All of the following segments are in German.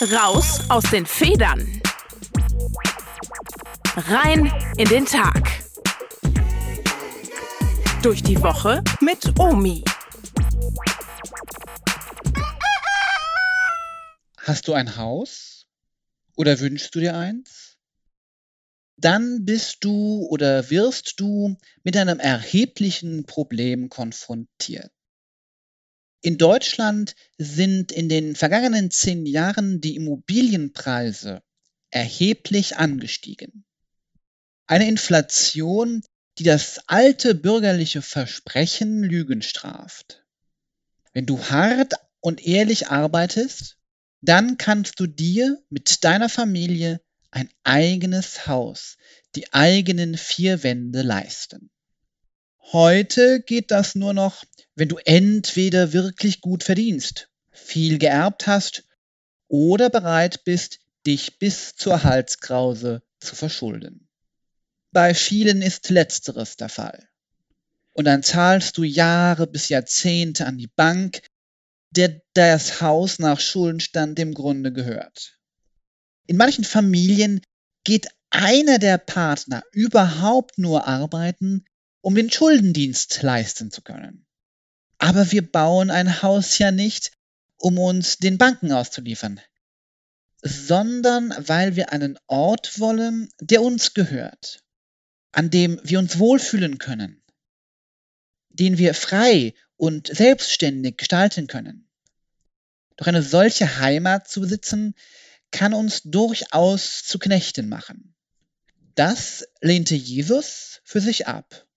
Raus aus den Federn. Rein in den Tag. Durch die Woche mit Omi. Hast du ein Haus? Oder wünschst du dir eins? Dann bist du oder wirst du mit einem erheblichen Problem konfrontiert. In Deutschland sind in den vergangenen zehn Jahren die Immobilienpreise erheblich angestiegen. Eine Inflation, die das alte bürgerliche Versprechen Lügen straft. Wenn du hart und ehrlich arbeitest, dann kannst du dir mit deiner Familie ein eigenes Haus, die eigenen vier Wände leisten. Heute geht das nur noch wenn du entweder wirklich gut verdienst, viel geerbt hast oder bereit bist, dich bis zur Halskrause zu verschulden. Bei vielen ist letzteres der Fall. Und dann zahlst du Jahre bis Jahrzehnte an die Bank, der das Haus nach Schuldenstand im Grunde gehört. In manchen Familien geht einer der Partner überhaupt nur arbeiten, um den Schuldendienst leisten zu können. Aber wir bauen ein Haus ja nicht, um uns den Banken auszuliefern, sondern weil wir einen Ort wollen, der uns gehört, an dem wir uns wohlfühlen können, den wir frei und selbstständig gestalten können. Doch eine solche Heimat zu besitzen, kann uns durchaus zu Knechten machen. Das lehnte Jesus für sich ab.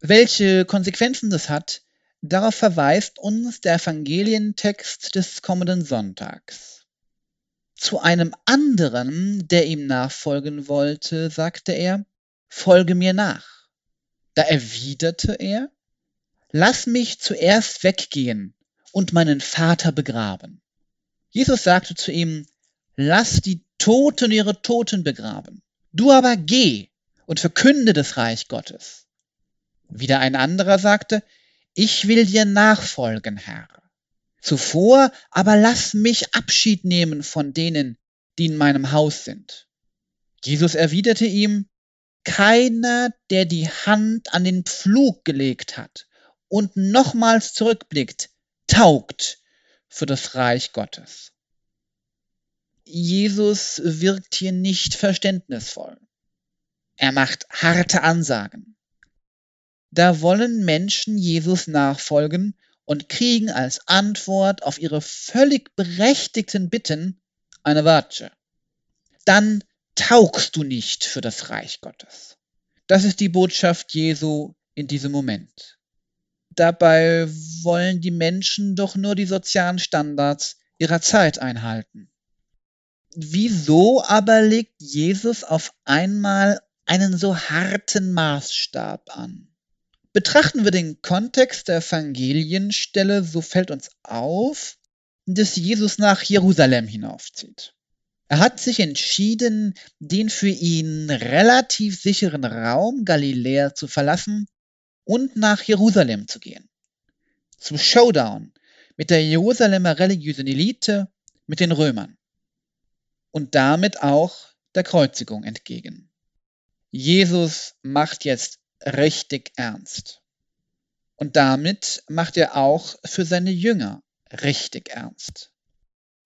Welche Konsequenzen das hat, Darauf verweist uns der Evangelientext des kommenden Sonntags. Zu einem anderen, der ihm nachfolgen wollte, sagte er, Folge mir nach. Da erwiderte er, Lass mich zuerst weggehen und meinen Vater begraben. Jesus sagte zu ihm, Lass die Toten ihre Toten begraben. Du aber geh und verkünde das Reich Gottes. Wieder ein anderer sagte, ich will dir nachfolgen, Herr. Zuvor aber lass mich Abschied nehmen von denen, die in meinem Haus sind. Jesus erwiderte ihm, keiner, der die Hand an den Pflug gelegt hat und nochmals zurückblickt, taugt für das Reich Gottes. Jesus wirkt hier nicht verständnisvoll. Er macht harte Ansagen. Da wollen Menschen Jesus nachfolgen und kriegen als Antwort auf ihre völlig berechtigten Bitten eine Watsche. Dann taugst du nicht für das Reich Gottes. Das ist die Botschaft Jesu in diesem Moment. Dabei wollen die Menschen doch nur die sozialen Standards ihrer Zeit einhalten. Wieso aber legt Jesus auf einmal einen so harten Maßstab an? Betrachten wir den Kontext der Evangelienstelle, so fällt uns auf, dass Jesus nach Jerusalem hinaufzieht. Er hat sich entschieden, den für ihn relativ sicheren Raum Galiläa zu verlassen und nach Jerusalem zu gehen. Zum Showdown mit der Jerusalemer religiösen Elite, mit den Römern. Und damit auch der Kreuzigung entgegen. Jesus macht jetzt richtig ernst. Und damit macht er auch für seine Jünger richtig ernst.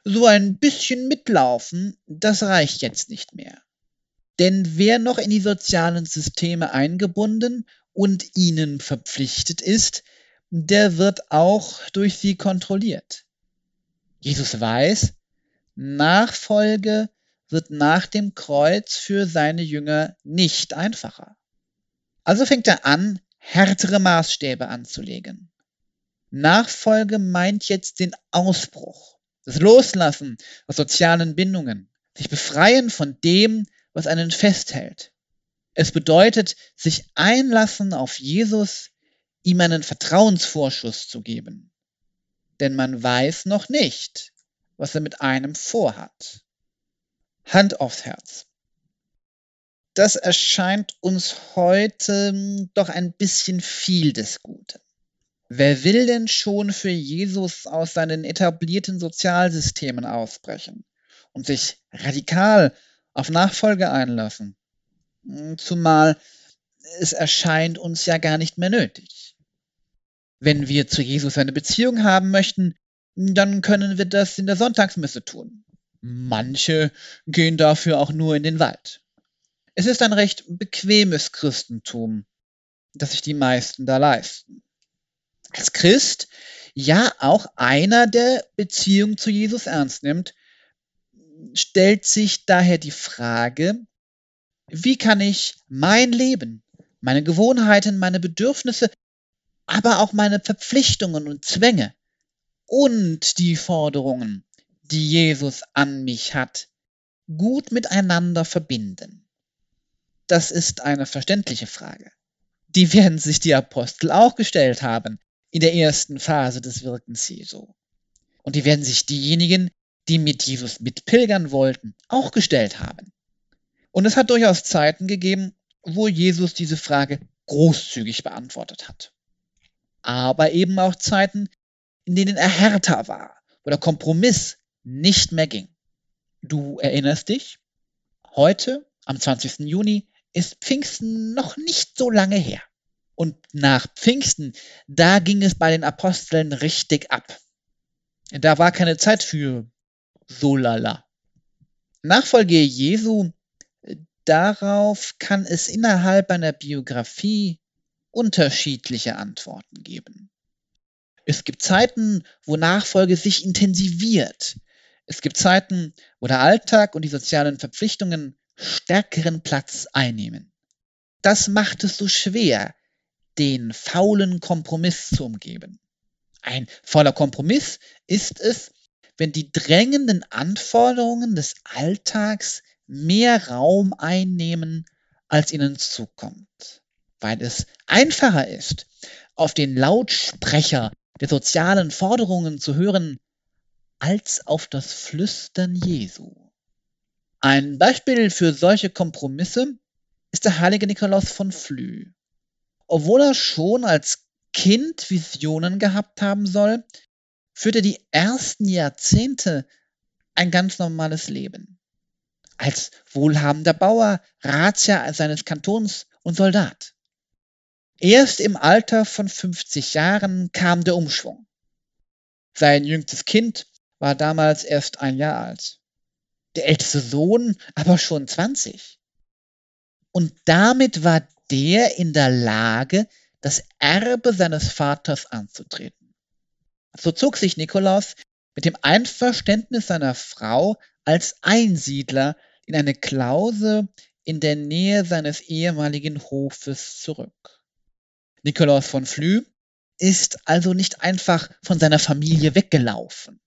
So ein bisschen mitlaufen, das reicht jetzt nicht mehr. Denn wer noch in die sozialen Systeme eingebunden und ihnen verpflichtet ist, der wird auch durch sie kontrolliert. Jesus weiß, Nachfolge wird nach dem Kreuz für seine Jünger nicht einfacher. Also fängt er an, härtere Maßstäbe anzulegen. Nachfolge meint jetzt den Ausbruch, das Loslassen aus sozialen Bindungen, sich befreien von dem, was einen festhält. Es bedeutet, sich einlassen auf Jesus, ihm einen Vertrauensvorschuss zu geben. Denn man weiß noch nicht, was er mit einem vorhat. Hand aufs Herz das erscheint uns heute hm, doch ein bisschen viel des Guten. Wer will denn schon für Jesus aus seinen etablierten Sozialsystemen ausbrechen und sich radikal auf Nachfolge einlassen? Hm, zumal es erscheint uns ja gar nicht mehr nötig. Wenn wir zu Jesus eine Beziehung haben möchten, dann können wir das in der Sonntagsmesse tun. Manche gehen dafür auch nur in den Wald. Es ist ein recht bequemes Christentum, das sich die meisten da leisten. Als Christ ja auch einer, der Beziehung zu Jesus ernst nimmt, stellt sich daher die Frage, wie kann ich mein Leben, meine Gewohnheiten, meine Bedürfnisse, aber auch meine Verpflichtungen und Zwänge und die Forderungen, die Jesus an mich hat, gut miteinander verbinden? Das ist eine verständliche Frage. Die werden sich die Apostel auch gestellt haben in der ersten Phase des Wirkens Jesu. Und die werden sich diejenigen, die mit Jesus mitpilgern wollten, auch gestellt haben. Und es hat durchaus Zeiten gegeben, wo Jesus diese Frage großzügig beantwortet hat. Aber eben auch Zeiten, in denen er härter war, wo der Kompromiss nicht mehr ging. Du erinnerst dich? Heute, am 20. Juni, ist Pfingsten noch nicht so lange her. Und nach Pfingsten, da ging es bei den Aposteln richtig ab. Da war keine Zeit für so lala. Nachfolge Jesu, darauf kann es innerhalb einer Biografie unterschiedliche Antworten geben. Es gibt Zeiten, wo Nachfolge sich intensiviert. Es gibt Zeiten, wo der Alltag und die sozialen Verpflichtungen stärkeren Platz einnehmen. Das macht es so schwer, den faulen Kompromiss zu umgeben. Ein fauler Kompromiss ist es, wenn die drängenden Anforderungen des Alltags mehr Raum einnehmen, als ihnen zukommt, weil es einfacher ist, auf den Lautsprecher der sozialen Forderungen zu hören, als auf das Flüstern Jesu. Ein Beispiel für solche Kompromisse ist der heilige Nikolaus von Flü. Obwohl er schon als Kind Visionen gehabt haben soll, führte die ersten Jahrzehnte ein ganz normales Leben. Als wohlhabender Bauer, Ratsherr seines Kantons und Soldat. Erst im Alter von 50 Jahren kam der Umschwung. Sein jüngstes Kind war damals erst ein Jahr alt. Der älteste Sohn aber schon 20. Und damit war der in der Lage, das Erbe seines Vaters anzutreten. So zog sich Nikolaus mit dem Einverständnis seiner Frau als Einsiedler in eine Klause in der Nähe seines ehemaligen Hofes zurück. Nikolaus von Flü ist also nicht einfach von seiner Familie weggelaufen.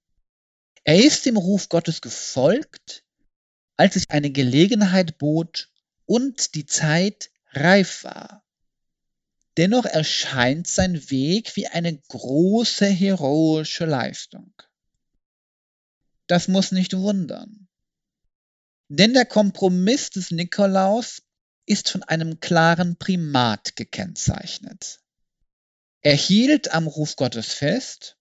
Er ist dem Ruf Gottes gefolgt, als sich eine Gelegenheit bot und die Zeit reif war. Dennoch erscheint sein Weg wie eine große heroische Leistung. Das muss nicht wundern. Denn der Kompromiss des Nikolaus ist von einem klaren Primat gekennzeichnet. Er hielt am Ruf Gottes fest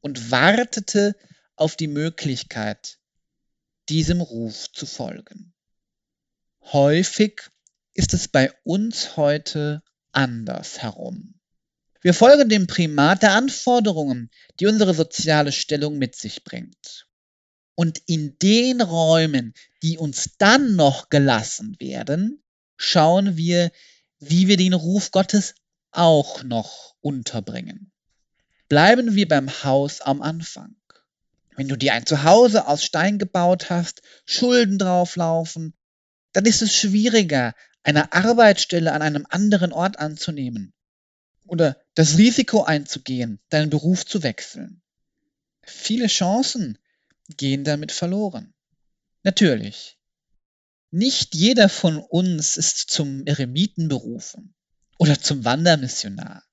und wartete auf die Möglichkeit, diesem Ruf zu folgen. Häufig ist es bei uns heute anders herum. Wir folgen dem Primat der Anforderungen, die unsere soziale Stellung mit sich bringt. Und in den Räumen, die uns dann noch gelassen werden, schauen wir, wie wir den Ruf Gottes auch noch unterbringen. Bleiben wir beim Haus am Anfang. Wenn du dir ein Zuhause aus Stein gebaut hast, Schulden drauflaufen, dann ist es schwieriger, eine Arbeitsstelle an einem anderen Ort anzunehmen oder das Risiko einzugehen, deinen Beruf zu wechseln. Viele Chancen gehen damit verloren. Natürlich, nicht jeder von uns ist zum Eremiten berufen oder zum Wandermissionar.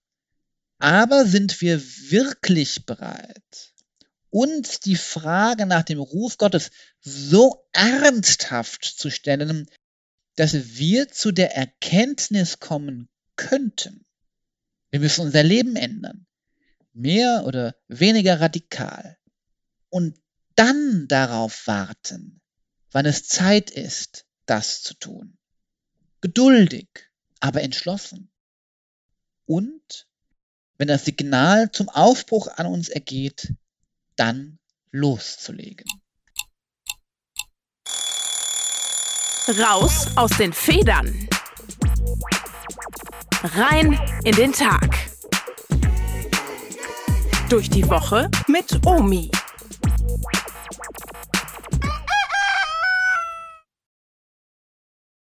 Aber sind wir wirklich bereit, uns die Frage nach dem Ruf Gottes so ernsthaft zu stellen, dass wir zu der Erkenntnis kommen könnten, wir müssen unser Leben ändern. mehr oder weniger radikal. Und dann darauf warten, wann es Zeit ist, das zu tun. Geduldig, aber entschlossen. Und wenn das Signal zum Aufbruch an uns ergeht, dann loszulegen. Raus aus den Federn. Rein in den Tag. Durch die Woche mit Omi.